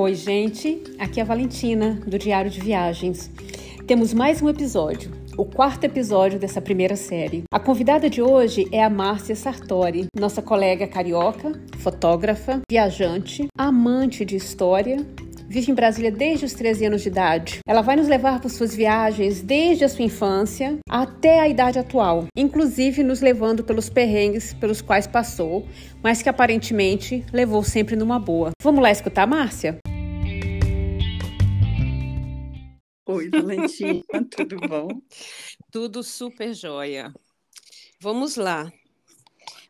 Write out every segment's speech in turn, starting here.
Oi, gente. Aqui é a Valentina, do Diário de Viagens. Temos mais um episódio, o quarto episódio dessa primeira série. A convidada de hoje é a Márcia Sartori, nossa colega carioca, fotógrafa, viajante, amante de história vive em Brasília desde os 13 anos de idade. Ela vai nos levar por suas viagens desde a sua infância até a idade atual, inclusive nos levando pelos perrengues pelos quais passou, mas que aparentemente levou sempre numa boa. Vamos lá escutar, Márcia? Oi, Valentina, tudo bom? Tudo super jóia. Vamos lá.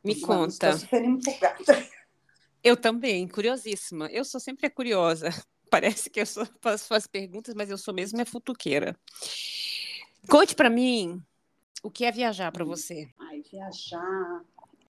Me Vamos, conta. Estou super empolgada. Eu também, curiosíssima. Eu sou sempre curiosa. Parece que eu só faço as perguntas, mas eu sou mesmo é futuqueira. Conte para mim o que é viajar para você. Ai, viajar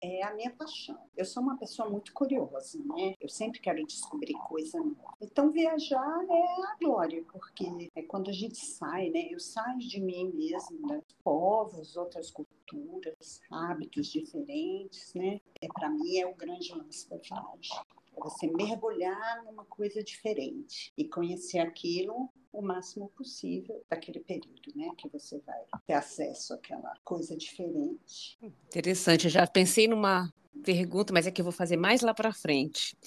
é a minha paixão. Eu sou uma pessoa muito curiosa, né? Eu sempre quero descobrir coisa nova. Então, viajar é a glória, porque é quando a gente sai, né? Eu saio de mim mesma, né? povos, outras culturas, hábitos diferentes, né? É para mim é o grande lance da viagem. Você mergulhar numa coisa diferente e conhecer aquilo o máximo possível daquele período, né? Que você vai ter acesso àquela coisa diferente. Interessante, eu já pensei numa pergunta, mas é que eu vou fazer mais lá para frente.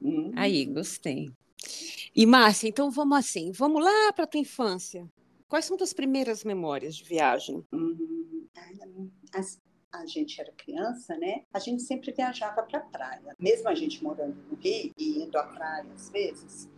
Hum. Aí, gostei. E Márcia, então vamos assim, vamos lá para tua infância. Quais são tuas primeiras memórias de viagem? Hum, as- a gente era criança, né? A gente sempre viajava para a praia. Mesmo a gente morando no Rio e indo à praia às vezes,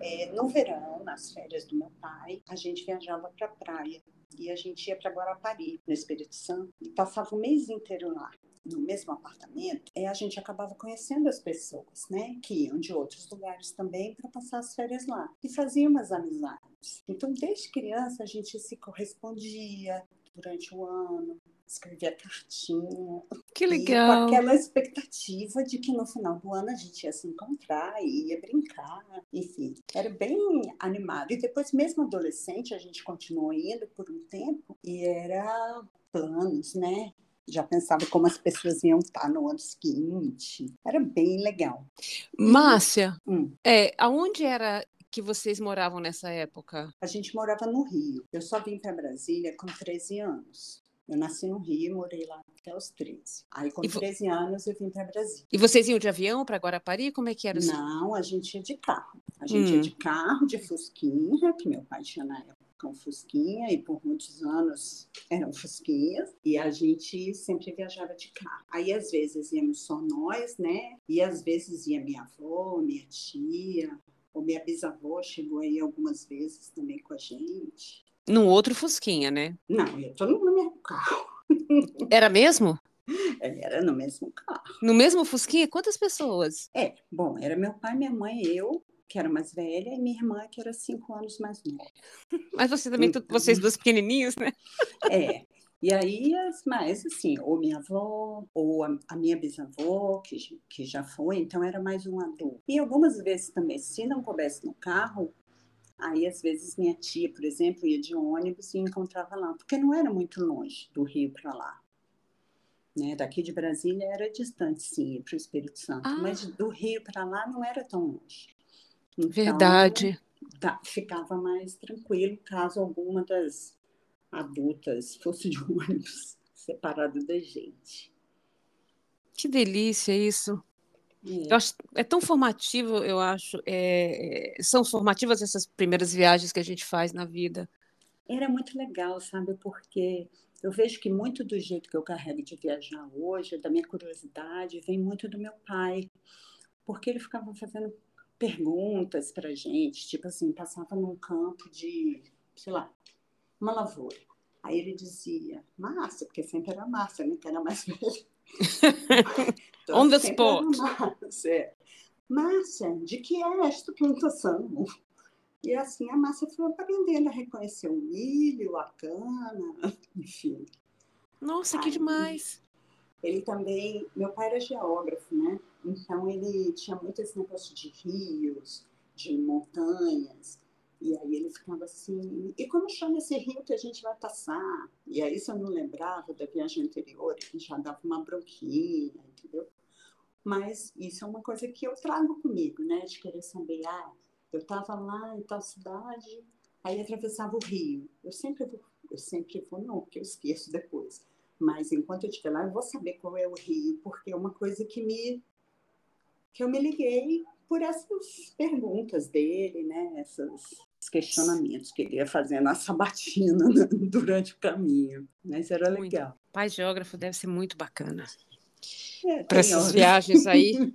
é, no verão, nas férias do meu pai, a gente viajava para a praia. E a gente ia para Guarapari, no Espírito Santo, e passava o mês inteiro lá. No mesmo apartamento, é, a gente acabava conhecendo as pessoas, né? Que iam de outros lugares também para passar as férias lá. E fazia umas amizades. Então, desde criança, a gente se correspondia durante o ano, escrevia cartinha. Que E legal. com aquela expectativa de que no final do ano a gente ia se encontrar e ia brincar. Enfim, era bem animado. E depois, mesmo adolescente, a gente continuou indo por um tempo e era planos, né? Já pensava como as pessoas iam estar no ano seguinte. Era bem legal. Márcia, Hum. é, aonde era que vocês moravam nessa época? A gente morava no Rio. Eu só vim para Brasília com 13 anos. Eu nasci no Rio e morei lá até os 13. Aí, com E vo- 13 anos, eu vim para Brasília. E vocês iam de avião para Guarapari? Como é que era? o Não, a gente ia de carro. A gente Hum. ia de carro, de Fusquinha, que meu pai tinha na época um Fusquinha, e por muitos anos eram Fusquinhas, e a gente sempre viajava de carro. Aí, às vezes, íamos só nós, né? E às vezes ia minha avó, minha tia, ou minha bisavó chegou aí algumas vezes também com a gente. Num outro Fusquinha, né? Não, eu tô no mesmo carro. Era mesmo? Era no mesmo carro. No mesmo Fusquinha? Quantas pessoas? É, bom, era meu pai, minha mãe, eu, que era mais velha, e minha irmã, que era cinco anos mais nova. Mas você também, Então. vocês duas pequenininhos, né? É. E aí, as mais assim, ou minha avó, ou a, a minha bisavó, que, que já foi, então era mais um adulto. E algumas vezes também, se não coubesse no carro, aí às vezes minha tia, por exemplo, ia de ônibus e encontrava lá, porque não era muito longe do Rio para lá. Né? Daqui de Brasília era distante, sim, para o Espírito Santo, Ah. mas do Rio para lá não era tão longe. Então, Verdade. tá- ficava mais tranquilo caso alguma das adultas fosse de ônibus separado da gente. Que delícia isso. É. Eu acho, é tão formativo, eu acho. é, é, são formativas essas primeiras viagens que a gente faz na vida. Era muito legal, sabe? Porque eu vejo que muito do jeito que eu carrego de viajar hoje, da minha curiosidade, vem muito do meu pai. Porque ele ficava fazendo perguntas pra gente, tipo assim, passava num campo de, sei lá, uma lavoura. Aí ele dizia, Márcia, porque sempre era Márcia, né? Que era mais velha. On the spot. Márcia. Márcia, de que é esta plantação? E assim a Márcia foi aprendendo a reconhecer o milho, a cana, enfim. Nossa, que Ai. demais. Ele também, meu pai era geógrafo, né? Então ele tinha muito esse negócio de rios, de montanhas. E aí ele ficava assim, e como chama esse rio que a gente vai passar? E aí se eu não lembrava da viagem anterior, ele já dava uma bronquinha, entendeu? Mas isso é uma coisa que eu trago comigo, né? De querer saber, ah, Eu estava lá em tal cidade, aí atravessava o rio. Eu sempre vou, eu sempre vou, não, porque eu esqueço depois. Mas enquanto eu estiver lá, eu vou saber qual é o rio, porque é uma coisa que me que eu me liguei por essas perguntas dele, né? Esses questionamentos que ele ia fazendo na sabatina durante o caminho. Mas era legal. Muito. Pai geógrafo deve ser muito bacana. É, para essas horas. viagens aí.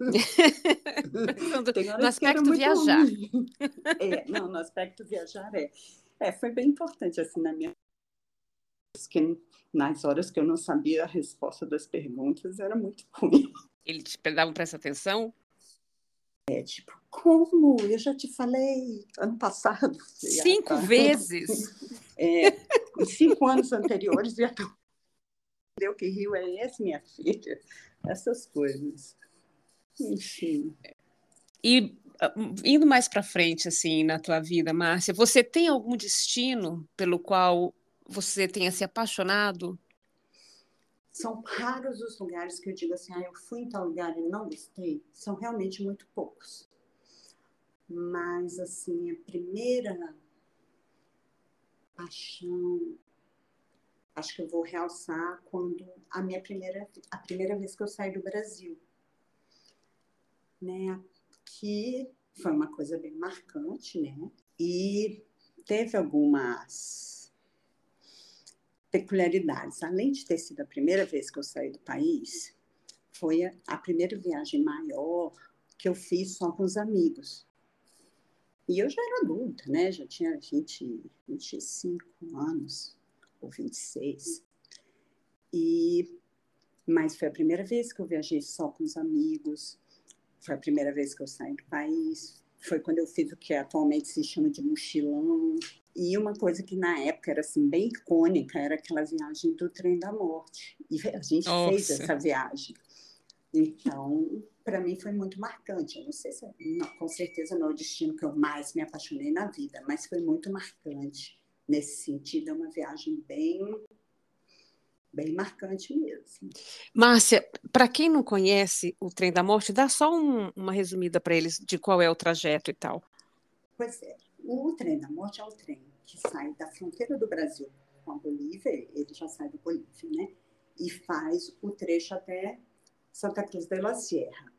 no aspecto viajar. É, não, no aspecto viajar é. É, foi bem importante assim na minha que nas horas que eu não sabia a resposta das perguntas era muito ruim. Ele te dava presta atenção? É tipo, como? Eu já te falei ano passado. Cinco vezes? É, em cinco anos anteriores, já entendeu que rio é esse, minha filha? Essas coisas. Enfim. E ah, indo mais para frente, assim, na tua vida, Márcia, você tem algum destino pelo qual você tenha se apaixonado? São raros os lugares que eu digo assim, ah, eu fui em tal lugar e não gostei. São realmente muito poucos. Mas, assim, a primeira paixão, acho que eu vou realçar quando a minha primeira, a primeira vez que eu saí do Brasil. Né? Que foi uma coisa bem marcante, né? E teve algumas peculiaridades. Além de ter sido a primeira vez que eu saí do país, foi a primeira viagem maior que eu fiz só com os amigos. E eu já era adulta, né? Já tinha 20, 25 anos, ou 26. E, mas foi a primeira vez que eu viajei só com os amigos, foi a primeira vez que eu saí do país, foi quando eu fiz o que atualmente se chama de mochilão, e uma coisa que na época era assim bem icônica era aquela viagem do trem da morte. E a gente Nossa. fez essa viagem. Então, para mim foi muito marcante. Eu não sei se, não, com certeza não é o destino que eu mais me apaixonei na vida, mas foi muito marcante nesse sentido. É uma viagem bem bem marcante mesmo. Márcia, para quem não conhece o Trem da Morte, dá só um, uma resumida para eles de qual é o trajeto e tal. Pois é. O trem da morte é o trem que sai da fronteira do Brasil com a Bolívia, ele já sai da Bolívia, né? E faz o trecho até Santa Cruz de la Sierra.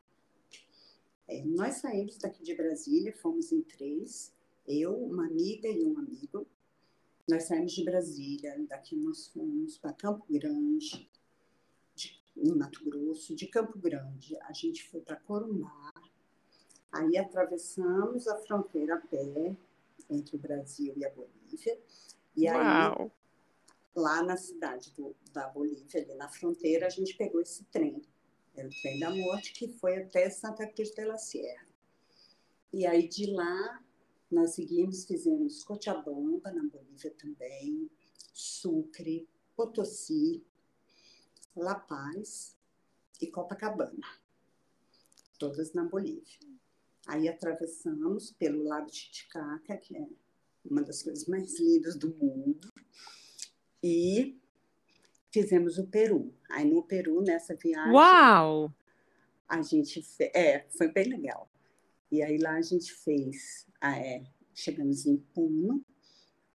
É, nós saímos daqui de Brasília, fomos em três, eu, uma amiga e um amigo. Nós saímos de Brasília, daqui nós fomos para Campo Grande, de, Mato Grosso. De Campo Grande, a gente foi para Corumbá. Aí atravessamos a fronteira a pé, entre o Brasil e a Bolívia. E Uau. aí, lá na cidade do, da Bolívia, ali na fronteira, a gente pegou esse trem. Era o trem da morte, que foi até Santa Cruz de la Sierra. E aí, de lá, nós seguimos, fizemos Cochabamba, na Bolívia também, Sucre, Potosí, La Paz e Copacabana. Todas na Bolívia. Aí atravessamos pelo Lago Titicaca, que é uma das coisas mais lindas do mundo, e fizemos o Peru. Aí no Peru, nessa viagem. Uau! A gente. Fe... É, foi bem legal. E aí lá a gente fez. Ah, é, chegamos em Puno.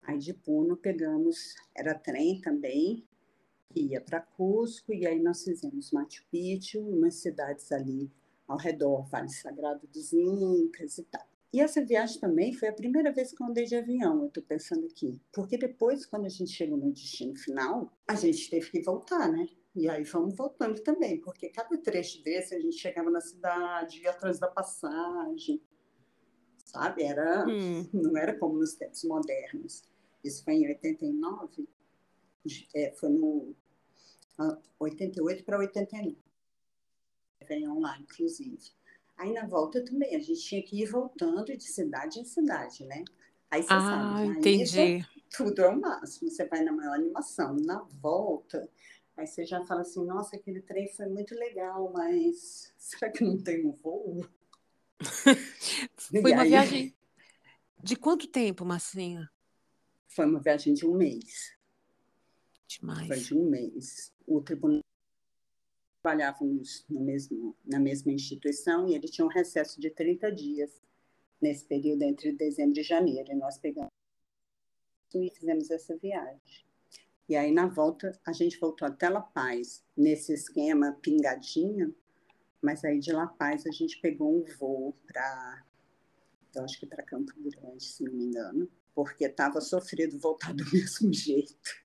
Aí de Puno pegamos. Era trem também, que ia para Cusco. E aí nós fizemos Machu Picchu, umas cidades ali ao redor, Vale Sagrado dos Incas e tal. E essa viagem também foi a primeira vez que eu andei de avião, eu estou pensando aqui. Porque depois, quando a gente chegou no destino final, a gente teve que voltar, né? E aí fomos voltando também, porque cada trecho desse a gente chegava na cidade, ia atrás da passagem, sabe? Era, hum. Não era como nos tempos modernos. Isso foi em 89, é, foi no 88 para 89. Réveillon lá, inclusive. Aí na volta também, a gente tinha que ir voltando de cidade em cidade, né? Aí você ah, sabe, entendi. tudo é o máximo. Você vai na maior animação. Na volta, aí você já fala assim, nossa, aquele trem foi muito legal, mas será que não tem um voo? foi e uma aí... viagem de quanto tempo, Massinha? Foi uma viagem de um mês. Demais. Foi de um mês. O tribunal trabalhávamos no mesmo, na mesma instituição e ele tinha um recesso de 30 dias. nesse período entre dezembro e janeiro. E nós pegamos e fizemos essa viagem. E aí, na volta, a gente voltou até La Paz, nesse esquema pingadinho, mas aí de La Paz a gente pegou um voo para, eu acho que para Campo Grande, se não me engano, porque estava sofrido voltar do mesmo jeito.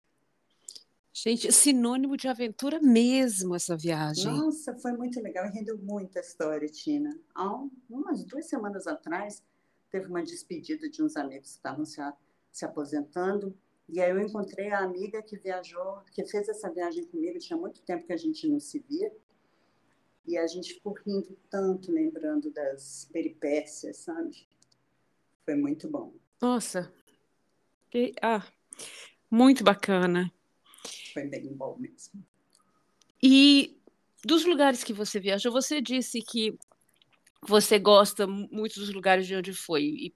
Gente, sinônimo de aventura mesmo essa viagem. Nossa, foi muito legal rendeu muita história, Tina. Há umas duas semanas atrás, teve uma despedida de uns amigos que estavam se, se aposentando. E aí eu encontrei a amiga que viajou, que fez essa viagem comigo. Tinha muito tempo que a gente não se via. E a gente ficou rindo tanto, lembrando das peripécias, sabe? Foi muito bom. Nossa, que, ah, muito bacana. Foi bem bom mesmo. E dos lugares que você viajou, você disse que você gosta muito dos lugares de onde foi. E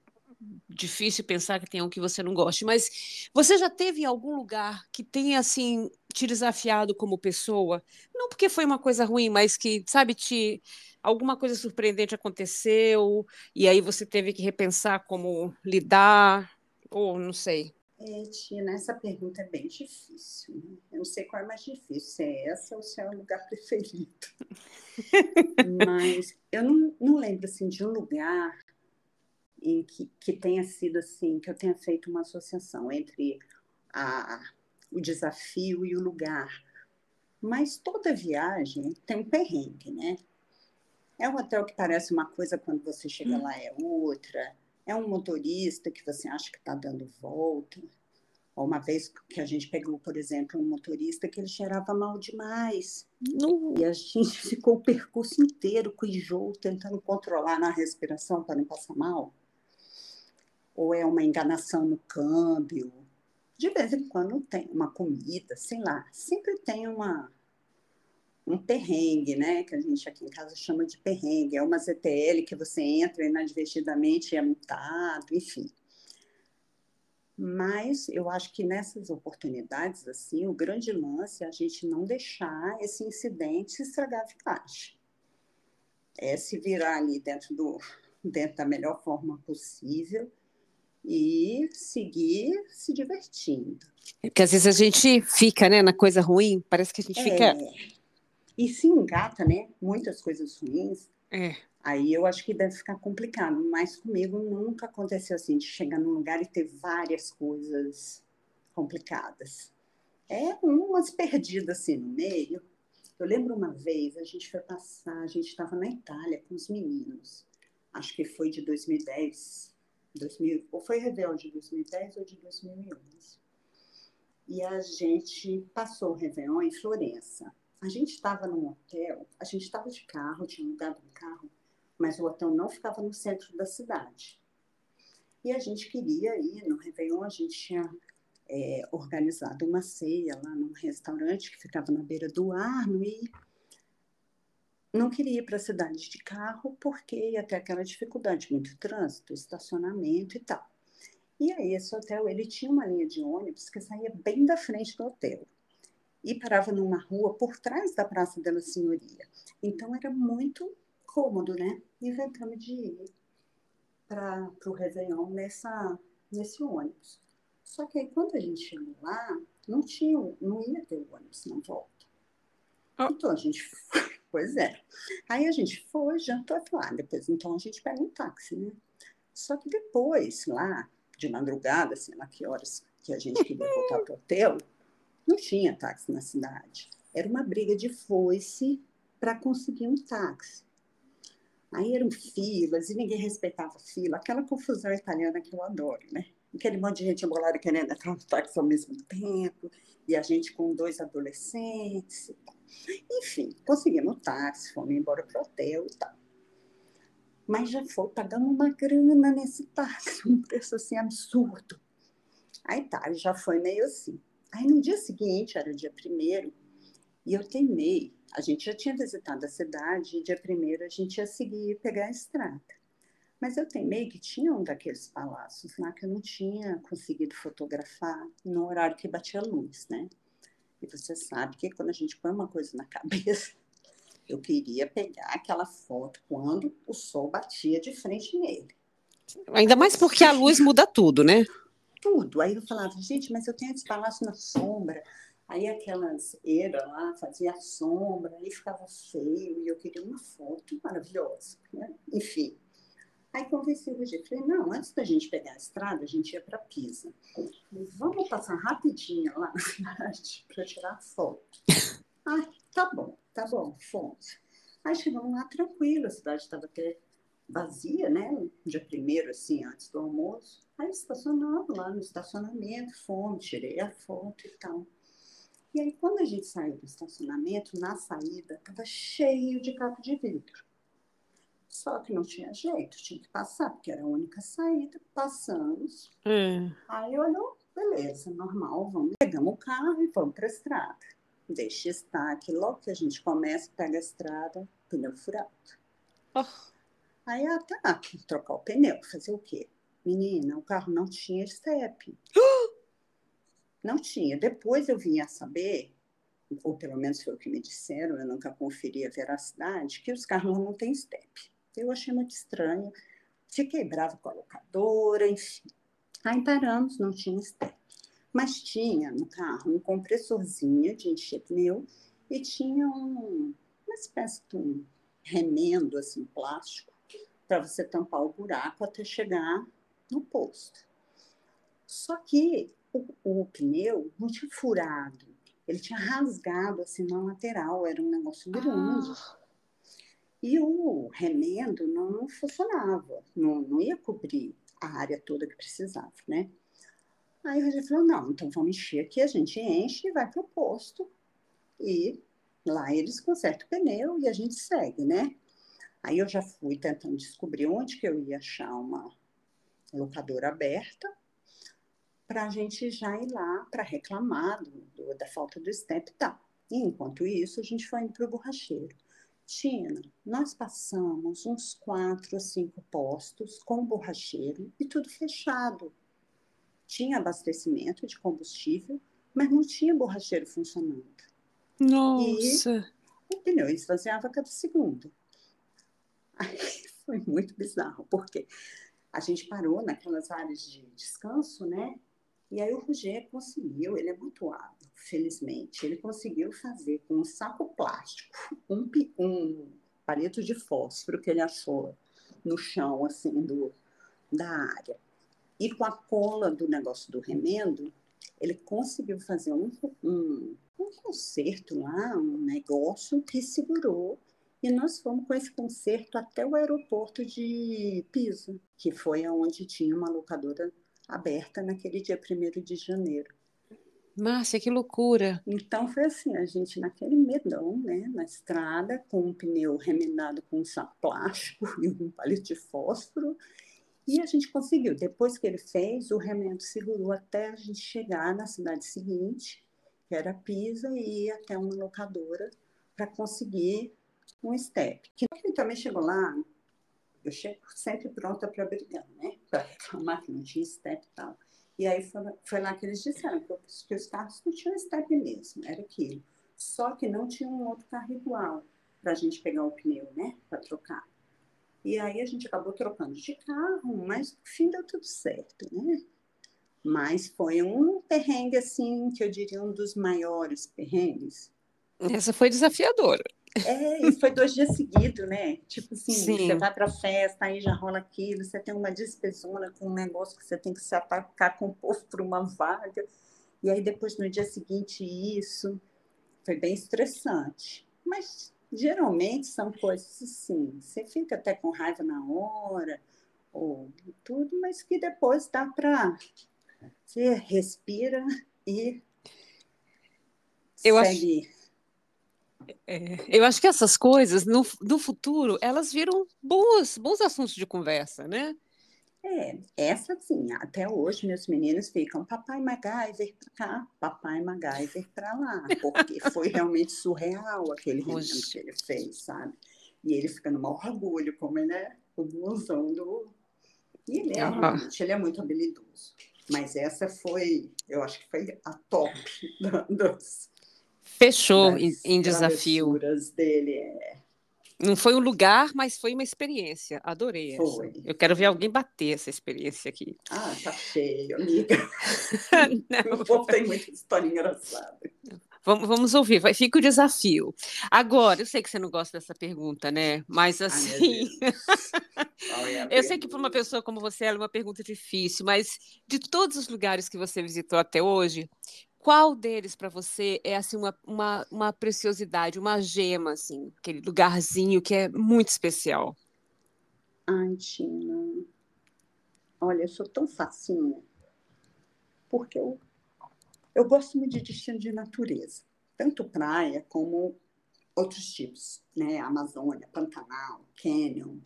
difícil pensar que tenha um que você não goste, mas você já teve algum lugar que tenha assim te desafiado como pessoa? Não porque foi uma coisa ruim, mas que, sabe, te alguma coisa surpreendente aconteceu e aí você teve que repensar como lidar ou não sei. É, Tina, essa pergunta é bem difícil. Né? Eu não sei qual é mais difícil, se é essa ou se é o lugar preferido. Mas eu não, não lembro assim, de um lugar em que, que tenha sido assim, que eu tenha feito uma associação entre a, o desafio e o lugar. Mas toda viagem tem um perrengue, né? É um hotel que parece uma coisa quando você chega lá é outra é um motorista que você acha que está dando volta. Uma vez que a gente pegou, por exemplo, um motorista que ele cheirava mal demais. E a gente ficou o percurso inteiro com enjoo, tentando controlar na respiração para não passar mal. Ou é uma enganação no câmbio. De vez em quando tem uma comida, sei lá. Sempre tem uma, um perrengue, né? Que a gente aqui em casa chama de perrengue. É uma ZTL que você entra inadvertidamente e é multado, enfim. Mas eu acho que nessas oportunidades, assim, o grande lance é a gente não deixar esse incidente estragar a viagem. É se virar ali dentro, do, dentro da melhor forma possível e seguir se divertindo. Porque às vezes a gente fica, né, na coisa ruim, parece que a gente é, fica e se engata, né? Muitas coisas ruins. É. Aí eu acho que deve ficar complicado. Mas comigo nunca aconteceu assim, de chegar num lugar e ter várias coisas complicadas. É umas perdidas assim no meio. Eu lembro uma vez, a gente foi passar, a gente estava na Itália com os meninos. Acho que foi de 2010, 2000, ou foi Réveillon de 2010 ou de 2011. E a gente passou o Réveillon em Florença. A gente estava num hotel, a gente estava de carro, tinha mudado um carro, mas o hotel não ficava no centro da cidade. E a gente queria ir no Réveillon, a gente tinha é, organizado uma ceia lá num restaurante que ficava na beira do Arno e não queria ir para a cidade de carro porque ia ter aquela dificuldade, muito trânsito, estacionamento e tal. E aí esse hotel, ele tinha uma linha de ônibus que saía bem da frente do hotel e parava numa rua por trás da Praça da Senhoria. Então era muito cômodo, né? Inventamos de ir para o Réveillon nessa, nesse ônibus. Só que aí quando a gente chegou lá, não tinha, não ia ter ônibus na volta. Oh. Então a gente foi, pois é. Aí a gente foi, jantou lá, depois então a gente pega um táxi, né? Só que depois, lá, de madrugada, sei lá que horas que a gente queria voltar para o hotel, não tinha táxi na cidade. Era uma briga de foice para conseguir um táxi. Aí eram filas e ninguém respeitava fila, aquela confusão italiana que eu adoro, né? Aquele monte de gente embolada querendo entrar no táxi ao mesmo tempo, e a gente com dois adolescentes. Enfim, conseguimos o táxi, fomos embora para o hotel e tal. Mas já foi pagando uma grana nesse táxi, um preço assim absurdo. Aí tá, já foi meio assim. Aí no dia seguinte, era dia primeiro, e eu teimei. A gente já tinha visitado a cidade, e dia primeiro a gente ia seguir pegar a estrada. Mas eu teimei que tinha um daqueles palácios lá que eu não tinha conseguido fotografar no horário que batia a luz, né? E você sabe que quando a gente põe uma coisa na cabeça, eu queria pegar aquela foto quando o sol batia de frente nele. Ainda mais porque a luz muda tudo, né? Tudo. Aí eu falava, gente, mas eu tenho esse palácio na sombra. Aí aquelas eiras lá fazia sombra, aí ficava feio, e eu queria uma foto maravilhosa. Né? Enfim. Aí convenci o Rogério. Falei, não, antes da gente pegar a estrada, a gente ia para Pisa. Falei, vamos passar rapidinho lá na cidade para tirar foto. Ai, tá bom, tá bom, fomos. Aí chegamos lá tranquilo, a cidade estava até vazia, né? Dia primeiro, assim, antes do almoço. Aí estacionamos lá no estacionamento, fomos, tirei a foto e tal. E aí, quando a gente saiu do estacionamento, na saída, estava cheio de caco de vidro. Só que não tinha jeito, tinha que passar, porque era a única saída. Passamos. Hum. Aí olhou, beleza, normal, vamos. Pegamos o carro e vamos para a estrada. Deixa estar aqui, logo que a gente começa, pega a estrada, pneu furado. Oh. Aí, ah, tá, trocar o pneu, fazer o quê? Menina, o carro não tinha step. Não tinha. Depois eu vim a saber, ou pelo menos foi o que me disseram, eu nunca conferi a veracidade, que os carros não têm step. Eu achei muito estranho. Fiquei brava com a locadora, enfim. Aí paramos, não tinha step. Mas tinha no carro um compressorzinho de encher pneu e tinha um, uma espécie de um remendo assim, plástico para você tampar o buraco até chegar no posto. Só que o, o pneu não tinha furado, ele tinha rasgado assim na lateral, era um negócio grande. Ah. E o remendo não funcionava, não, não ia cobrir a área toda que precisava, né? Aí o Rogério falou, não, então vamos encher aqui, a gente enche e vai para o posto. E lá eles consertam o pneu e a gente segue, né? Aí eu já fui tentando descobrir onde que eu ia achar uma locadora aberta para a gente já ir lá para reclamar do, do, da falta do step e tal. E enquanto isso, a gente foi indo para o borracheiro. Tina, nós passamos uns quatro ou cinco postos com borracheiro e tudo fechado. Tinha abastecimento de combustível, mas não tinha borracheiro funcionando. Nossa! E o pneu esvaziava cada segundo. Foi muito bizarro, porque a gente parou naquelas áreas de descanso, né? E aí o Roger conseguiu, ele é muito hábil, felizmente, ele conseguiu fazer com um saco plástico, um, um palito de fósforo que ele achou no chão, assim, do, da área. E com a cola do negócio do remendo, ele conseguiu fazer um, um, um conserto lá, um negócio que segurou e nós fomos com esse concerto até o aeroporto de Pisa, que foi onde tinha uma locadora aberta naquele dia 1 de janeiro. Márcia, que loucura! Então foi assim, a gente naquele medão, né, na estrada, com um pneu remendado com um saco plástico e um palito de fósforo, e a gente conseguiu. Depois que ele fez, o remendo segurou até a gente chegar na cidade seguinte, que era Pisa, e ir até uma locadora para conseguir um step. Que também chegou lá eu chego sempre pronta para brigar, né? Para reclamar que não tinha step e tal. E aí foi, foi lá que eles disseram que, que os carros não tinham step mesmo, era aquilo. Só que não tinha um outro carro igual para a gente pegar o pneu, né? Para trocar. E aí a gente acabou trocando de carro, mas no fim deu tudo certo, né? Mas foi um perrengue, assim, que eu diria um dos maiores perrengues. Essa foi desafiadora. É, e foi dois dias seguidos, né? Tipo assim, Sim. você vai pra festa, aí já rola aquilo, você tem uma despesona com um negócio que você tem que se atacar com o povo por uma vaga. E aí depois no dia seguinte isso. Foi bem estressante. Mas geralmente são coisas assim, você fica até com raiva na hora, ou tudo, mas que depois dá para você respira e eu segue. Acho é, eu acho que essas coisas, no, no futuro, elas viram bons, bons assuntos de conversa, né? É, essa sim, até hoje meus meninos ficam papai MacGyver para cá, papai MacGyver para lá, porque foi realmente surreal aquele remendo que ele fez, sabe? E ele fica no maior orgulho, como ele é o blusão do... E ele é, ah. ele é muito habilidoso. Mas essa foi, eu acho que foi a top dos, Fechou em, em desafio. dele. É. Não foi um lugar, mas foi uma experiência. Adorei Foi. essa. Eu quero ver alguém bater essa experiência aqui. Ah, tá cheio, amiga. Não, o povo tem muita história engraçada. Vamos, vamos ouvir, vai, fica o desafio. Agora, eu sei que você não gosta dessa pergunta, né? Mas Ai, assim. Qual é eu sei que para uma pessoa como você ela é uma pergunta difícil, mas de todos os lugares que você visitou até hoje, qual deles para você é assim uma, uma, uma preciosidade, uma gema, assim, aquele lugarzinho que é muito especial? Ai, Tina. Olha, eu sou tão facinha. Porque eu, eu gosto muito de destino de natureza. Tanto praia como outros tipos, né? Amazônia, Pantanal, Canyon.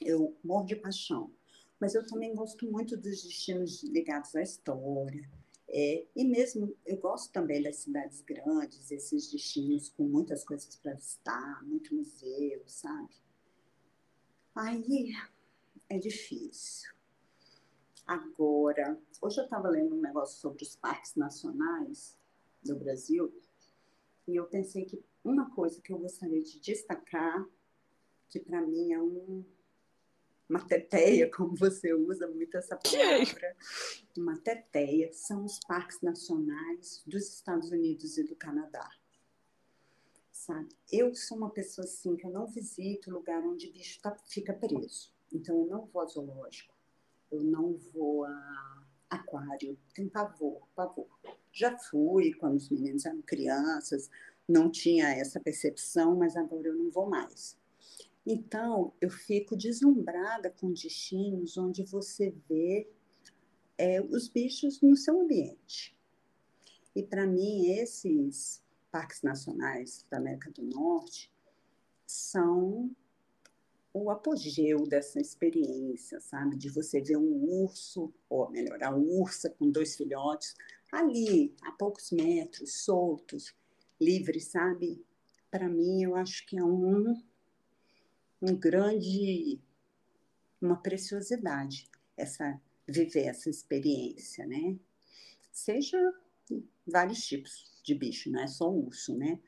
Eu morro de paixão. Mas eu também gosto muito dos destinos ligados à história. É, e mesmo eu gosto também das cidades grandes, esses destinos com muitas coisas para visitar, muito museu, sabe? Aí é difícil. Agora, hoje eu estava lendo um negócio sobre os parques nacionais do Brasil e eu pensei que uma coisa que eu gostaria de destacar, que para mim é um, uma teteia, como você usa muito essa palavra, uma teteia, são os parques nacionais dos Estados Unidos e do Canadá. Sabe? Eu sou uma pessoa assim que eu não visito lugar onde bicho tá, fica preso. Então eu não vou a zoológico, eu não vou a aquário, tenho pavor, pavor. Já fui quando os meninos eram crianças, não tinha essa percepção, mas agora eu não vou mais. Então, eu fico deslumbrada com destinos onde você vê é, os bichos no seu ambiente. E, para mim, esses parques nacionais da América do Norte são o apogeu dessa experiência, sabe? De você ver um urso, ou melhor, a ursa com dois filhotes, ali, a poucos metros, soltos, livres, sabe? Para mim, eu acho que é um, um grande, uma preciosidade essa viver essa experiência, né? Seja vários tipos de bicho, não é só urso, né?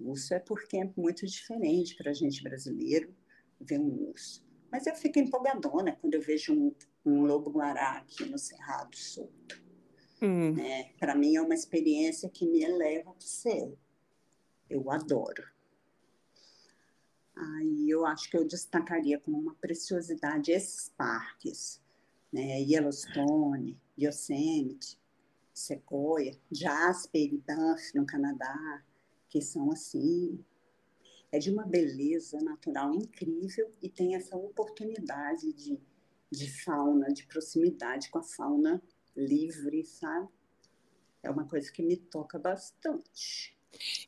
Urso é porque é muito diferente para a gente brasileiro ver um urso. Mas eu fico empolgadona quando eu vejo um, um lobo-guará aqui no Cerrado solto. Hum. Né? Para mim é uma experiência que me eleva para o céu. Eu adoro. Aí eu acho que eu destacaria como uma preciosidade esses parques, né? Yellowstone, Yosemite, Sequoia, Jasper e Banff no Canadá, que são assim é de uma beleza natural incrível e tem essa oportunidade de, de fauna, de proximidade com a fauna livre, sabe? É uma coisa que me toca bastante.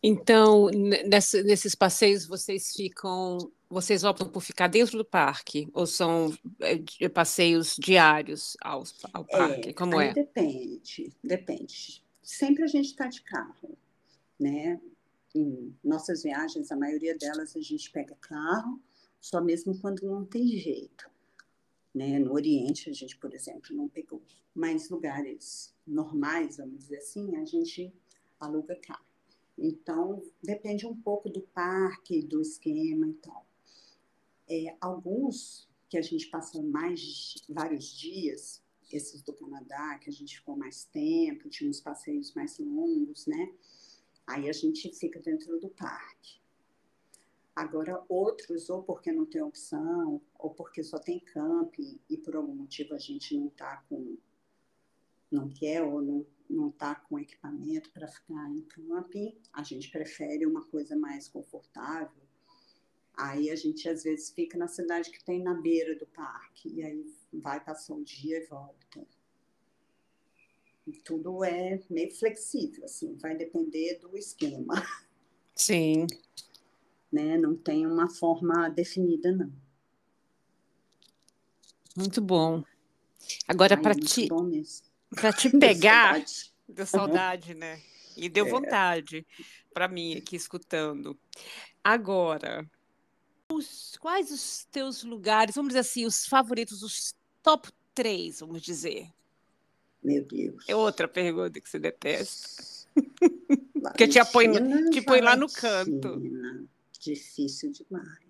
Então, nessa, nesses passeios, vocês ficam. Vocês optam por ficar dentro do parque? Ou são é, passeios diários ao, ao parque? É, Como é? Depende, depende. Sempre a gente está de carro, né? Em nossas viagens, a maioria delas a gente pega carro, só mesmo quando não tem jeito. Né? No Oriente, a gente, por exemplo, não pegou. Mas lugares normais, vamos dizer assim, a gente aluga carro. Então, depende um pouco do parque, do esquema e tal. É, alguns que a gente passou mais vários dias, esses do Canadá, que a gente ficou mais tempo, tinha uns passeios mais longos, né? Aí a gente fica dentro do parque. Agora, outros, ou porque não tem opção, ou porque só tem camping e por algum motivo a gente não está com. não quer ou não não está com equipamento para ficar em camping, a gente prefere uma coisa mais confortável. Aí a gente às vezes fica na cidade que tem na beira do parque, e aí vai passar um dia e volta. E tudo é meio flexível, assim, vai depender do esquema, Sim. né? Não tem uma forma definida, não. Muito bom. Agora, para é te, bom mesmo. Para te Deu pegar, saudade. deu saudade, né? E deu É. vontade para mim aqui escutando. Agora, os- quais os teus lugares, vamos dizer assim, os favoritos, os top três, vamos dizer? Meu Deus. É outra pergunta que você detesta. Porque te, Valentina, te põe lá no canto. Difícil demais.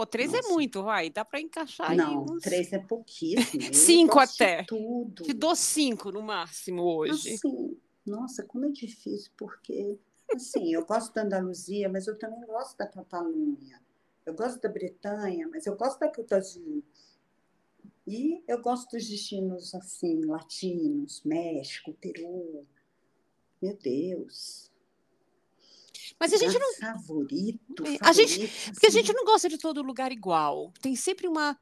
Pô, três é Nossa. é muito, vai. Dá para encaixar Não. Uns... três é pouquíssimo. cinco até. Tudo. Te dou cinco no máximo hoje. Assim, nossa, como é difícil, porque assim, eu gosto da Andaluzia, mas eu também gosto da Catalunha. Eu gosto da Bretanha, mas eu gosto da d'Azur. E eu gosto dos destinos assim, latinos, México, Peru. Meu Deus. Mas a gente não. Favorito, favorito a gente, assim... Porque a gente não gosta de todo lugar igual. Tem sempre uma.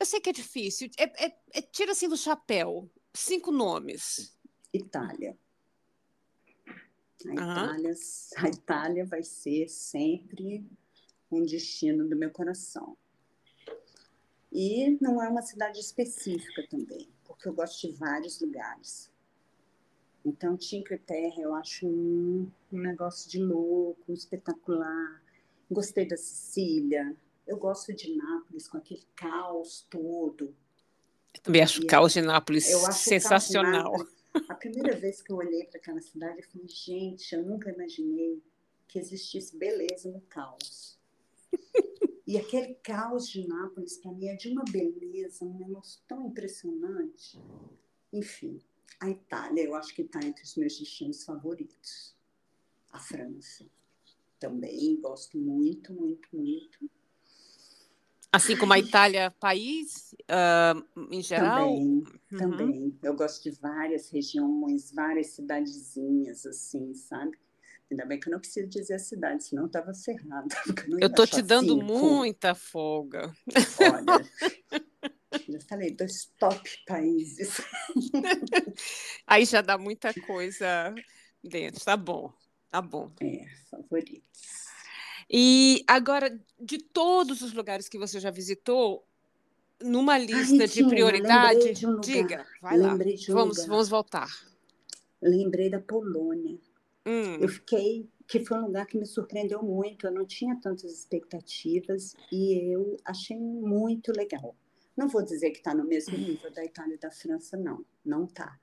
Eu sei que é difícil. É, é, é tira assim do chapéu. Cinco nomes. Itália. A Itália, a Itália vai ser sempre um destino do meu coração. E não é uma cidade específica também, porque eu gosto de vários lugares. Então, Cinque Terre eu acho um, um negócio de louco, espetacular. Gostei da Sicília. Eu gosto de Nápoles com aquele caos todo. Eu também acho o caos de Nápoles sensacional. Nápoles, a primeira vez que eu olhei para aquela cidade, eu falei, gente, eu nunca imaginei que existisse beleza no caos. E aquele caos de Nápoles, para mim, é de uma beleza, um negócio tão impressionante. Enfim, a Itália, eu acho que está entre os meus destinos favoritos. A França, também gosto muito, muito, muito. Assim como a Itália, país, uh, em geral? Também, uhum. também. Eu gosto de várias regiões, várias cidadezinhas, assim, sabe? Ainda bem que eu não preciso dizer a cidade, senão estava cerrado. Eu estou te dando cinco. muita folga. Olha, já falei, dois top países. Aí já dá muita coisa dentro, tá bom, tá bom. É, favoritos. E agora, de todos os lugares que você já visitou, numa lista Ai, de prioridade, de um diga, vai lembrei lá. vamos, vamos voltar. Lembrei da Polônia. Hum. Eu fiquei, que foi um lugar que me surpreendeu muito. Eu não tinha tantas expectativas e eu achei muito legal. Não vou dizer que está no mesmo nível da Itália e da França, não. Não está.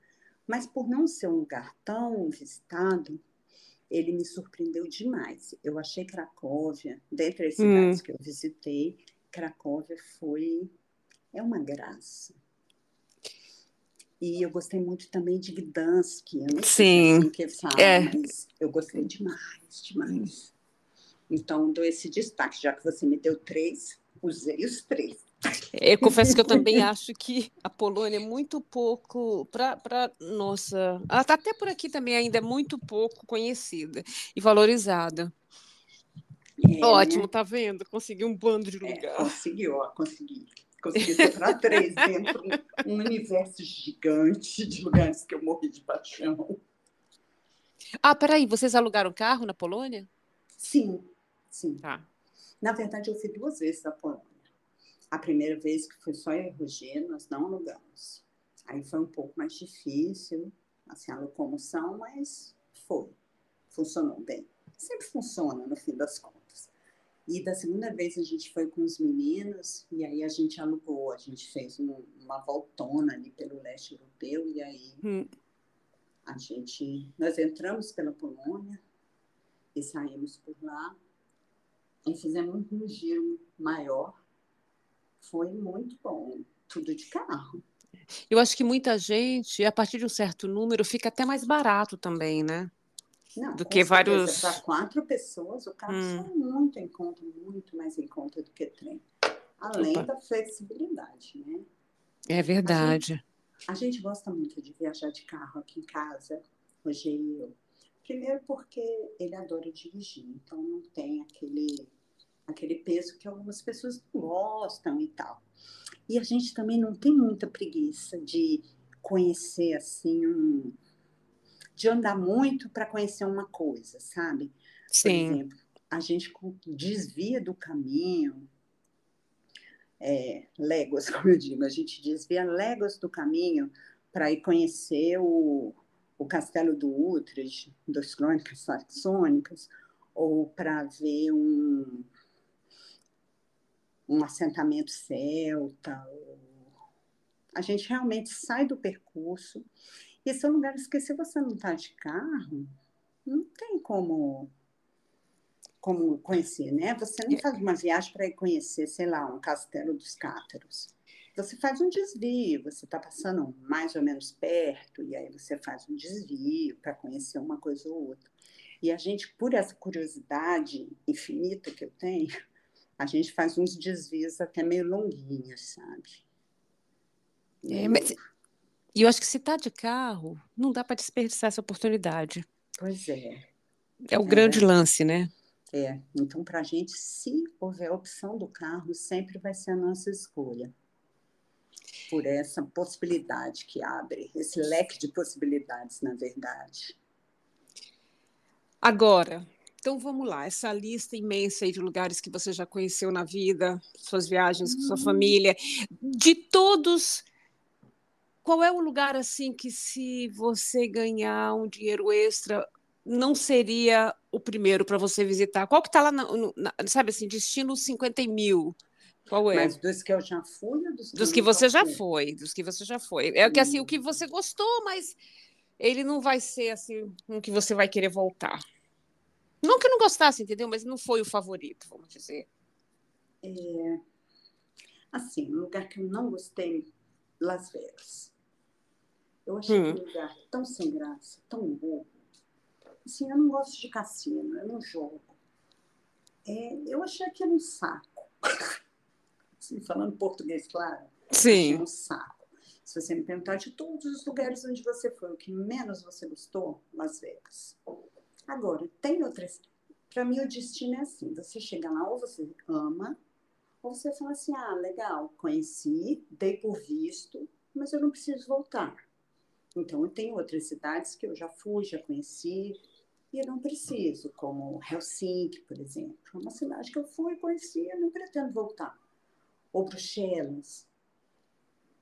Mas por não ser um lugar tão visitado, ele me surpreendeu demais. Eu achei Cracóvia, dentre as cidades hum. que eu visitei, Cracóvia foi é uma graça. E eu gostei muito também de Gdansk. Eu não Sim. Assim que fala, é. mas eu gostei demais, demais. Então, dou esse destaque, já que você me deu três, usei os três. Eu confesso que eu também acho que a Polônia é muito pouco para nossa. Ela está até por aqui também ainda é muito pouco conhecida e valorizada. É, Ótimo, tá vendo? Consegui um bando de é, lugar. É, conseguiu, ó, consegui. Consegui separar três dentro de um universo gigante de lugares que eu morri de paixão. Ah, peraí, vocês alugaram carro na Polônia? Sim, sim. Tá. Na verdade, eu fui duas vezes na Polônia. A primeira vez que foi só eu e Roger, nós não alugamos. Aí foi um pouco mais difícil, assim, a locomoção, mas foi. Funcionou bem. Sempre funciona, no fim das contas. E da segunda vez a gente foi com os meninos e aí a gente alugou, a gente fez um, uma voltona ali pelo leste europeu e aí hum. a gente, nós entramos pela Polônia e saímos por lá e fizemos um giro maior. Foi muito bom, tudo de carro. Eu acho que muita gente, a partir de um certo número, fica até mais barato também, né? Não, do que vários. Para quatro pessoas, o carro hum. sai muito em conta, muito mais em conta do que trem. Além Opa. da flexibilidade, né? É verdade. A gente, a gente, gosta muito de viajar de carro aqui em casa, hoje eu. Primeiro porque ele adora dirigir, então não tem aquele, aquele peso que algumas pessoas gostam e tal. E a gente também não tem muita preguiça de conhecer assim um de andar muito para conhecer uma coisa, sabe? Sim. Por exemplo, a gente desvia do caminho, é, léguas, como eu digo, a gente desvia léguas do caminho para ir conhecer o, o Castelo do Utrecht, das Crônicas Saxônicas, ou para ver um, um assentamento celta. A gente realmente sai do percurso e são lugares que, se você não está de carro, não tem como como conhecer, né? Você não faz uma viagem para ir conhecer, sei lá, um castelo dos cátaros. Você faz um desvio, você está passando mais ou menos perto, e aí você faz um desvio para conhecer uma coisa ou outra. E a gente, por essa curiosidade infinita que eu tenho, a gente faz uns desvios até meio longuinhos, sabe? É, mas, e eu acho que se está de carro, não dá para desperdiçar essa oportunidade. Pois é. É o é. grande lance, né? É. Então, para a gente, se houver a opção do carro, sempre vai ser a nossa escolha. Por essa possibilidade que abre, esse leque de possibilidades, na verdade. Agora, então vamos lá, essa lista imensa aí de lugares que você já conheceu na vida, suas viagens com sua hum. família, de todos qual é o lugar assim que se você ganhar um dinheiro extra não seria o primeiro para você visitar? Qual que está lá, no, na, sabe assim, destino 50 mil? Qual é? Mas dos que eu já fui ou dos que, dos que você já fui? foi? Dos que você já foi. É que assim, o que você gostou, mas ele não vai ser assim um que você vai querer voltar. Não que não gostasse, entendeu? Mas não foi o favorito, vamos dizer. É, assim, um lugar que eu não gostei, Las Vegas. Eu achei hum. um lugar tão sem graça, tão bobo. Assim, eu não gosto de cassino, eu não jogo. É, eu achei aquilo um saco. assim, falando português, claro. Sim. um saco. Se você me perguntar de todos os lugares onde você foi, o que menos você gostou, Las Vegas. Agora, tem outras. Para mim, o destino é assim: você chega lá, ou você ama, ou você fala assim: ah, legal, conheci, dei por visto, mas eu não preciso voltar. Então, eu tenho outras cidades que eu já fui, já conheci, e eu não preciso, como Helsinki, por exemplo. É uma cidade que eu fui, conheci, e não pretendo voltar. Ou Bruxelas,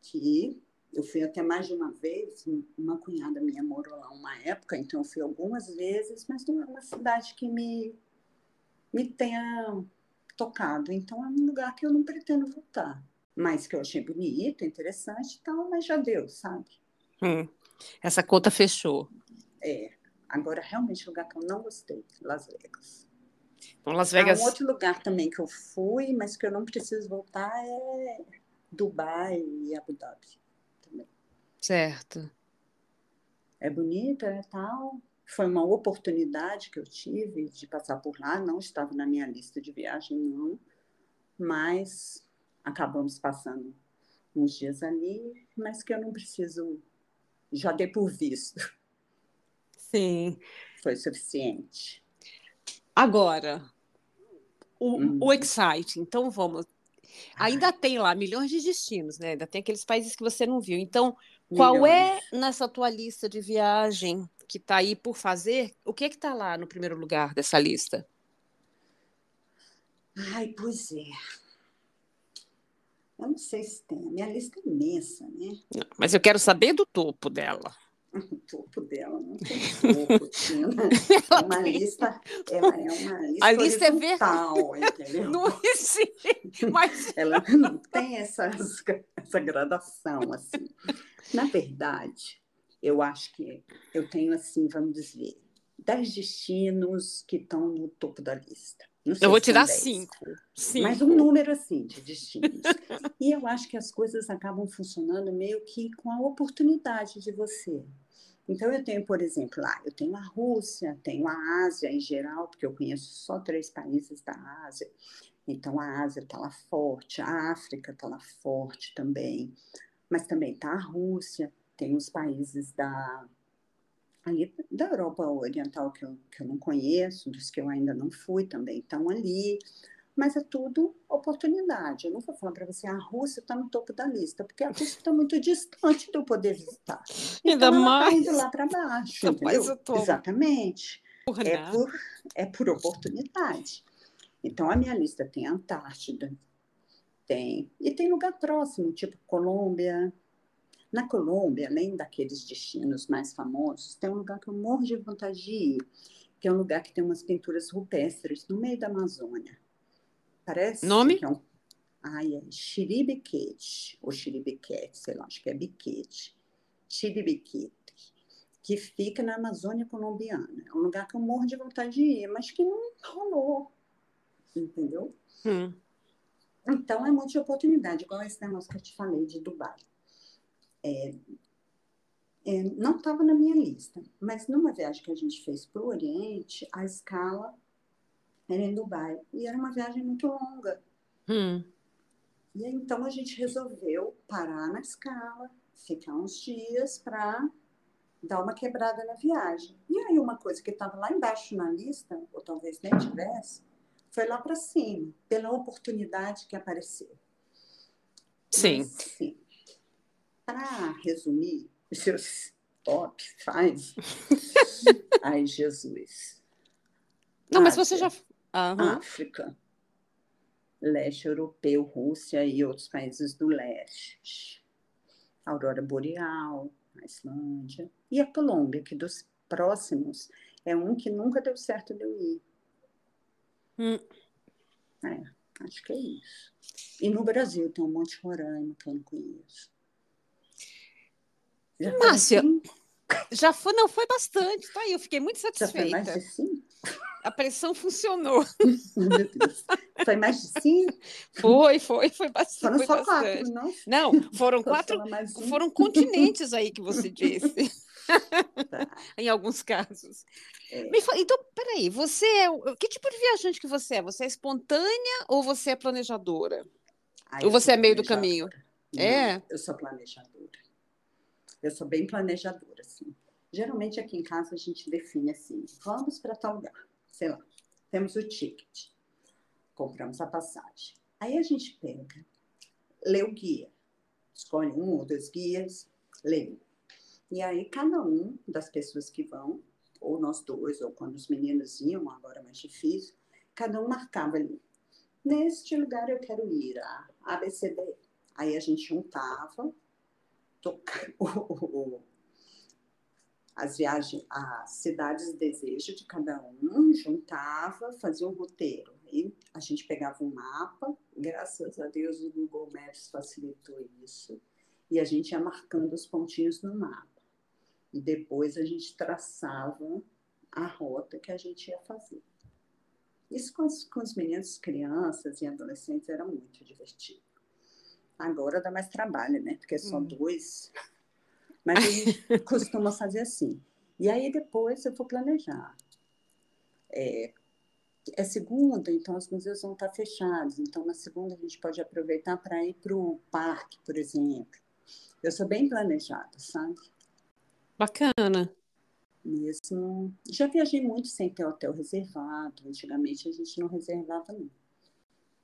que eu fui até mais de uma vez, uma cunhada minha morou lá uma época, então eu fui algumas vezes, mas não é uma cidade que me, me tenha tocado. Então é um lugar que eu não pretendo voltar. Mas que eu achei bonito, interessante e tal, mas já deu, sabe? Hum. Essa conta fechou. É. Agora, realmente, o lugar que eu não gostei, Las Vegas. Então, Las Vegas. Ah, um outro lugar também que eu fui, mas que eu não preciso voltar é Dubai e Abu Dhabi. Certo. É bonita, é tal. Foi uma oportunidade que eu tive de passar por lá. Não estava na minha lista de viagem, não. Mas acabamos passando uns dias ali, mas que eu não preciso já dei por visto. Sim. Foi suficiente. Agora, o, hum. o Excite, então vamos. Ainda tem lá milhões de destinos, né? Ainda tem aqueles países que você não viu. Então, qual é nessa tua lista de viagem que está aí por fazer? O que é que está lá no primeiro lugar dessa lista? Ai, pois é. Eu não sei se tem. A minha lista é imensa, né? Mas eu quero saber do topo dela. O topo dela não tem topo, Tina. É uma lista, é uma, é uma lista A lista é ver... entendeu? Não existe, mas... Ela não tem essa, essa gradação, assim. Na verdade, eu acho que eu tenho, assim, vamos dizer, dez destinos que estão no topo da lista eu vou tirar cinco. Cinco. Mas um número assim de destinos. e eu acho que as coisas acabam funcionando meio que com a oportunidade de você. Então, eu tenho, por exemplo, lá, eu tenho a Rússia, tenho a Ásia em geral, porque eu conheço só três países da Ásia. Então, a Ásia está lá forte, a África está lá forte também. Mas também está a Rússia, tem os países da ali da Europa Oriental que eu, que eu não conheço, dos que eu ainda não fui também estão ali, mas é tudo oportunidade. Eu não vou falar para você, a Rússia está no topo da lista, porque a Rússia está muito distante de eu poder visitar. Então, ainda mais. Tá indo lá para baixo. Exatamente. Porra, é por, é por oportunidade. Então, a minha lista tem Antártida, tem. E tem lugar próximo, tipo Colômbia, na Colômbia, além daqueles destinos mais famosos, tem um lugar que eu morro de vontade de ir, que é um lugar que tem umas pinturas rupestres no meio da Amazônia. Parece Nome? é um... Ai, é Chiribiquete, ou Chiribiquete, sei lá, acho que é Biquete. Chiribiquete. que fica na Amazônia colombiana. É um lugar que eu morro de vontade de ir, mas que não rolou. Entendeu? Hum. Então, é muita oportunidade, igual esse negócio que eu te falei de Dubai. É, é, não estava na minha lista, mas numa viagem que a gente fez para o Oriente, a escala era em Dubai. E era uma viagem muito longa. Hum. E aí, então a gente resolveu parar na escala, ficar uns dias para dar uma quebrada na viagem. E aí uma coisa que estava lá embaixo na lista, ou talvez nem tivesse, foi lá para cima, pela oportunidade que apareceu. Sim. sim. Para resumir, os seus top faz. Ai, Jesus. Não, mas você já. Uhum. África, leste europeu, Rússia e outros países do leste. Aurora Boreal, a Islândia. E a Colômbia, que dos próximos é um que nunca deu certo de eu ir. Hum. É, acho que é isso. E no Brasil tem um monte de Roraima que eu não conheço. Já Márcia, assim? Já foi, não foi bastante, tá aí, eu fiquei muito satisfeita. Já foi mais de cinco? A pressão funcionou. Meu Deus. Foi mais de cinco? Foi, foi, foi bastante. Foram só bastante. quatro, não? Não, foram quatro, foram continentes aí que você disse. Tá. em alguns casos. É. então, peraí, você é. Que tipo de viajante que você é? Você é espontânea ou você é planejadora? Ah, ou você é meio do caminho? Não, é? Eu sou planejadora. Eu sou bem planejadora, assim. Geralmente aqui em casa a gente define assim: vamos para tal lugar, sei lá, temos o ticket, compramos a passagem. Aí a gente pega, lê o guia, escolhe um ou dois guias, lê. E aí cada um das pessoas que vão, ou nós dois, ou quando os meninos iam, agora é mais difícil, cada um marcava ali. Neste lugar eu quero ir, a ABCD. Aí a gente juntava o, as viagens, as cidades de desejo de cada um, juntava, fazia um roteiro. E a gente pegava um mapa, graças a Deus o Google Maps facilitou isso, e a gente ia marcando os pontinhos no mapa. E depois a gente traçava a rota que a gente ia fazer. Isso com os, com os meninos, crianças e adolescentes era muito divertido. Agora dá mais trabalho, né? Porque é só hum. dois. Mas a gente costuma fazer assim. E aí depois eu vou planejar. É, é segunda, então os museus vão estar fechados. Então na segunda a gente pode aproveitar para ir para o parque, por exemplo. Eu sou bem planejada, sabe? Bacana. Mesmo. Já viajei muito sem ter hotel reservado. Antigamente a gente não reservava, não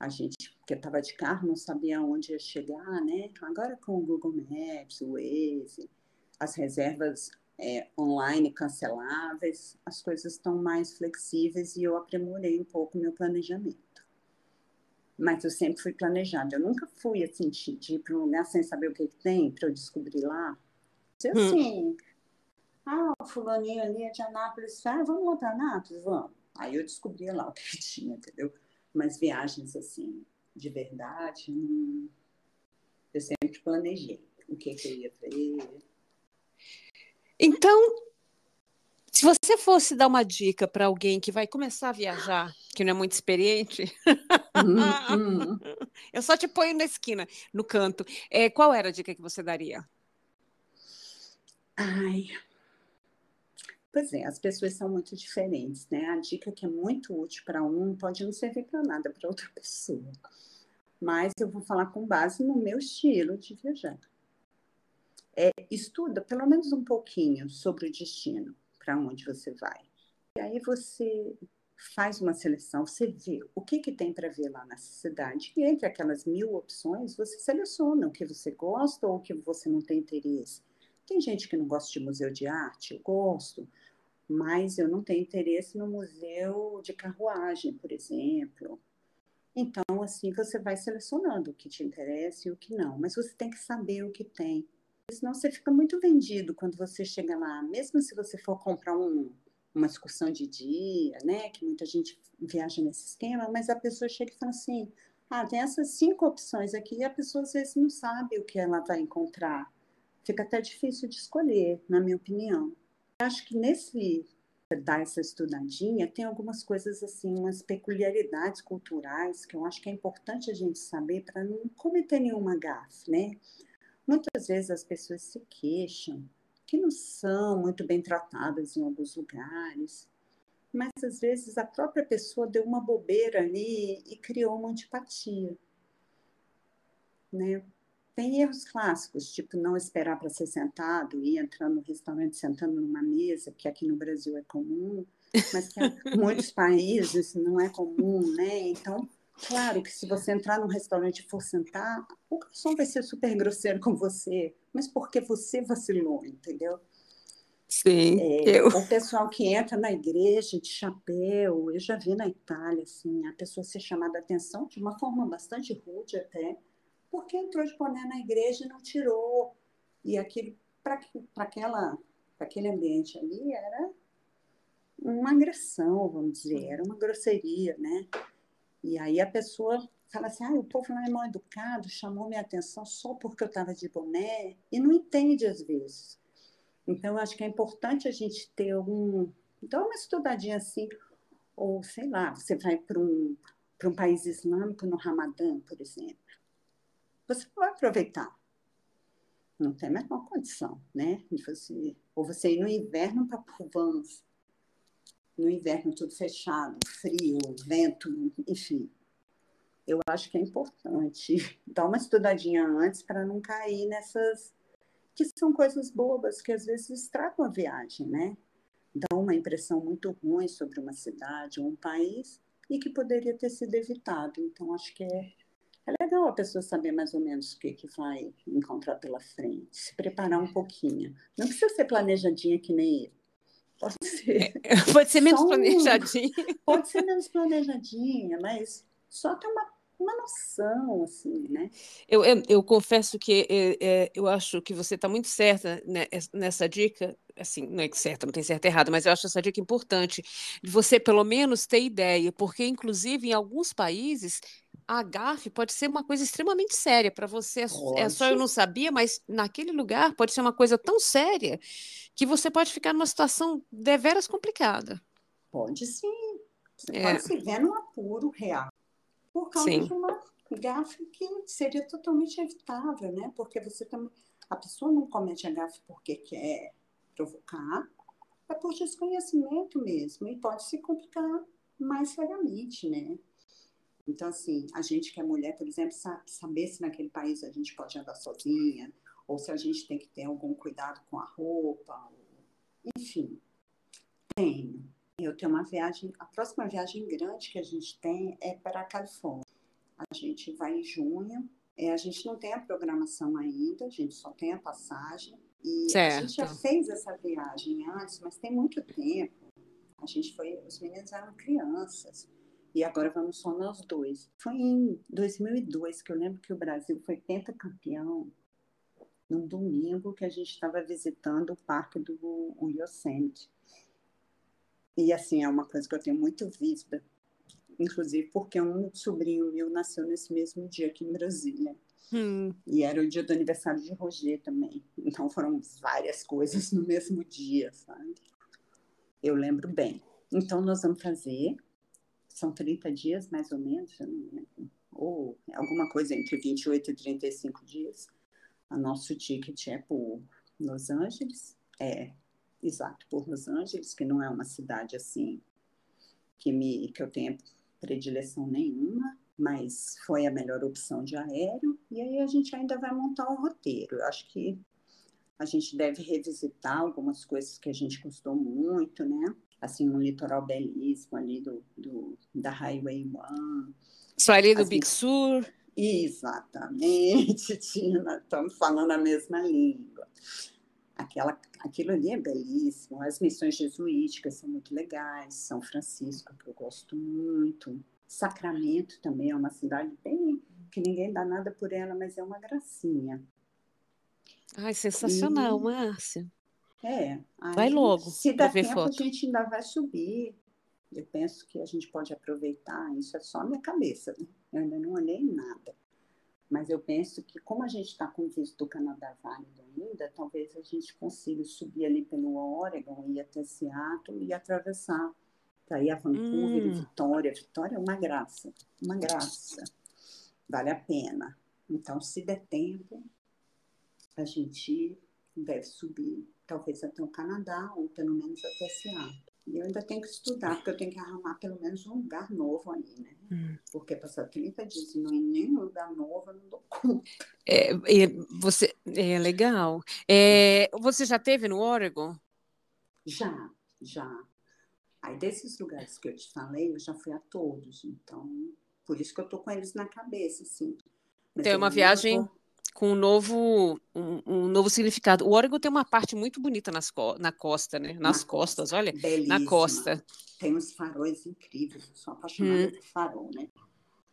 a gente que estava de carro não sabia onde ia chegar, né? Agora com o Google Maps, o Waze, as reservas é, online canceláveis, as coisas estão mais flexíveis e eu aprimorei um pouco meu planejamento. Mas eu sempre fui planejada. Eu nunca fui assim de ir para um lugar sem saber o que, que tem para eu descobrir lá. Se hum. assim, hum. ah, o fulaninho ali é de Anápolis, ah, vamos lá para Anápolis, vamos. Aí eu descobria lá o que tinha, entendeu? Mas viagens assim, de verdade, eu sempre planejei o que, que eu ia ver. Então, se você fosse dar uma dica para alguém que vai começar a viajar, que não é muito experiente, uhum, uhum. eu só te ponho na esquina, no canto. É, qual era a dica que você daria? Ai, Pois é, as pessoas são muito diferentes, né? A dica que é muito útil para um pode não servir para nada para outra pessoa. Mas eu vou falar com base no meu estilo de viajar. É, estuda pelo menos um pouquinho sobre o destino, para onde você vai. E aí você faz uma seleção, você vê o que, que tem para ver lá nessa cidade. E entre aquelas mil opções, você seleciona o que você gosta ou o que você não tem interesse. Tem gente que não gosta de museu de arte, eu gosto mas eu não tenho interesse no museu de carruagem, por exemplo. Então, assim, você vai selecionando o que te interessa e o que não, mas você tem que saber o que tem. Senão você fica muito vendido quando você chega lá, mesmo se você for comprar um, uma excursão de dia, né? Que muita gente viaja nesse esquema, mas a pessoa chega e fala assim: ah, tem essas cinco opções aqui, e a pessoa às vezes não sabe o que ela vai encontrar. Fica até difícil de escolher, na minha opinião. Acho que nesse dar essa estudadinha, tem algumas coisas assim, umas peculiaridades culturais que eu acho que é importante a gente saber para não cometer nenhuma gafe, né? Muitas vezes as pessoas se queixam que não são muito bem tratadas em alguns lugares, mas às vezes a própria pessoa deu uma bobeira ali e criou uma antipatia, né? Tem erros clássicos, tipo não esperar para ser sentado e entrar no restaurante sentando numa mesa, que aqui no Brasil é comum, mas que em muitos países não é comum, né? Então, claro que se você entrar num restaurante e for sentar, o garçom vai ser super grosseiro com você, mas porque você vacilou, entendeu? Sim, é, eu. O pessoal que entra na igreja de chapéu, eu já vi na Itália, assim, a pessoa ser chamada a atenção de uma forma bastante rude até, porque entrou de boné na igreja e não tirou. E aquilo, para aquele ambiente ali, era uma agressão, vamos dizer, era uma grosseria, né? E aí a pessoa fala assim, ah, o povo lá é mal educado, chamou minha atenção só porque eu estava de boné, e não entende às vezes. Então, eu acho que é importante a gente ter algum... Dá uma estudadinha assim, ou sei lá, você vai para um, um país islâmico no Ramadã, por exemplo você não vai aproveitar. Não tem a menor condição, né? De você, ou você ir no inverno para Provence, no inverno tudo fechado, frio, vento, enfim. Eu acho que é importante dar uma estudadinha antes para não cair nessas que são coisas bobas que às vezes estragam a viagem, né? Dá uma impressão muito ruim sobre uma cidade ou um país e que poderia ter sido evitado. Então, acho que é é legal a pessoa saber mais ou menos o que, que vai encontrar pela frente, se preparar um pouquinho. Não precisa ser planejadinha que nem ele. Pode ser. É, pode ser menos planejadinha. Pode ser menos planejadinha, mas só ter uma, uma noção, assim, né? Eu, eu, eu confesso que é, é, eu acho que você está muito certa né, nessa dica. Assim, não é certa, não tem certo e errado, mas eu acho essa dica importante de você pelo menos ter ideia, porque inclusive em alguns países a gafe pode ser uma coisa extremamente séria para você. É, é só eu não sabia, mas naquele lugar pode ser uma coisa tão séria que você pode ficar numa situação deveras complicada. Pode sim. Você é. pode se ver num apuro real por causa sim. de uma gafe que seria totalmente evitável, né? Porque você também. A pessoa não comete a gafe porque quer provocar, é por desconhecimento mesmo. E pode se complicar mais seriamente, né? Então, assim, a gente que é mulher, por exemplo, sabe, saber se naquele país a gente pode andar sozinha, ou se a gente tem que ter algum cuidado com a roupa, enfim. Tenho. Eu tenho uma viagem, a próxima viagem grande que a gente tem é para a Califórnia. A gente vai em junho, é, a gente não tem a programação ainda, a gente só tem a passagem. E certo. a gente já fez essa viagem antes, mas tem muito tempo. A gente foi, os meninos eram crianças. E agora vamos só nós dois. Foi em 2002 que eu lembro que o Brasil foi pentacampeão num domingo que a gente estava visitando o parque do Yosemite. E assim, é uma coisa que eu tenho muito vista, inclusive porque um sobrinho meu nasceu nesse mesmo dia aqui em Brasília. Hum. E era o dia do aniversário de Roger também. Então foram várias coisas no mesmo dia, sabe? Eu lembro bem. Então nós vamos fazer são 30 dias mais ou menos, ou alguma coisa entre 28 e 35 dias. O nosso ticket é por Los Angeles, é exato, por Los Angeles, que não é uma cidade assim que, me, que eu tenha predileção nenhuma, mas foi a melhor opção de aéreo. E aí a gente ainda vai montar um roteiro. Eu acho que a gente deve revisitar algumas coisas que a gente gostou muito, né? Assim, um litoral belíssimo ali do, do da Highway One. Só ali do assim, Big Sur? Exatamente, Tina, estamos falando a mesma língua. Aquela, aquilo ali é belíssimo, as missões jesuíticas são muito legais, São Francisco, que eu gosto muito, Sacramento também é uma cidade bem que ninguém dá nada por ela, mas é uma gracinha. Ai, sensacional, e... Márcia. É. vai logo. Se dá tempo, foto. a gente ainda vai subir. Eu penso que a gente pode aproveitar. Isso é só a minha cabeça, né? Eu ainda não olhei nada. Mas eu penso que, como a gente está com visto do Canadá válido ainda, talvez a gente consiga subir ali pelo Oregon, ir até Seattle e atravessar para ir a Vancouver hum. Vitória. Vitória é uma graça, uma graça. Vale a pena. Então, se der tempo, a gente deve subir, talvez até o Canadá, ou pelo menos até Seattle. E eu ainda tenho que estudar, porque eu tenho que arrumar pelo menos um lugar novo aí, né? Hum. Porque passar 30 dias e não ir em nenhum lugar novo, eu não dou conta. É, é, você, é legal. É, você já teve no Oregon? Já, já. Aí desses lugares que eu te falei, eu já fui a todos. Então, por isso que eu tô com eles na cabeça, assim. Mas Tem uma viagem... Vou com um novo, um, um, novo significado. O Oregon tem uma parte muito bonita nas co na costa, né? Nas na costas, costa. olha, Belíssima. na costa. Tem uns faróis incríveis, eu sou apaixonada hum. por farol, né?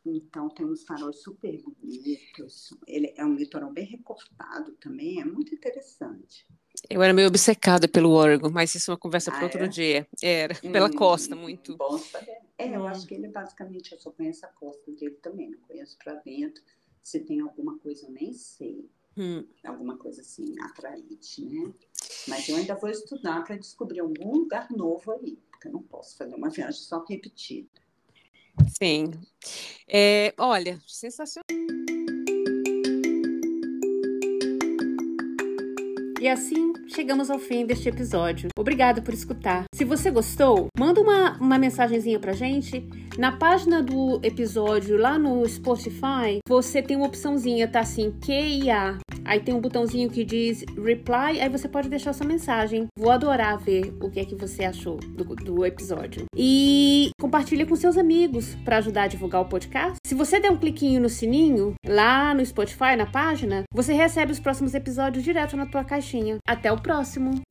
Então tem uns faróis super bonitos. Ele é um litoral bem recortado também, é muito interessante. Eu era meio obcecada pelo Oregon, mas isso é uma conversa ah, para outro é? dia. Era, hum, pela costa, muito. Bom saber. É, eu hum. acho que ele basicamente, eu só conheço a costa dele também, não conheço para dentro. Se tem alguma coisa, eu nem sei. Hum. Alguma coisa assim, atraente, né? Mas eu ainda vou estudar para descobrir algum lugar novo aí, porque eu não posso fazer uma viagem só repetida. Sim. É, olha, sensacional. E assim chegamos ao fim deste episódio. Obrigado por escutar. Se você gostou, manda uma, uma mensagenzinha pra gente. Na página do episódio lá no Spotify, você tem uma opçãozinha, tá assim, QIA. Aí tem um botãozinho que diz reply, aí você pode deixar sua mensagem. Vou adorar ver o que é que você achou do, do episódio. E compartilha com seus amigos para ajudar a divulgar o podcast. Se você der um cliquinho no sininho, lá no Spotify, na página, você recebe os próximos episódios direto na tua Até o próximo!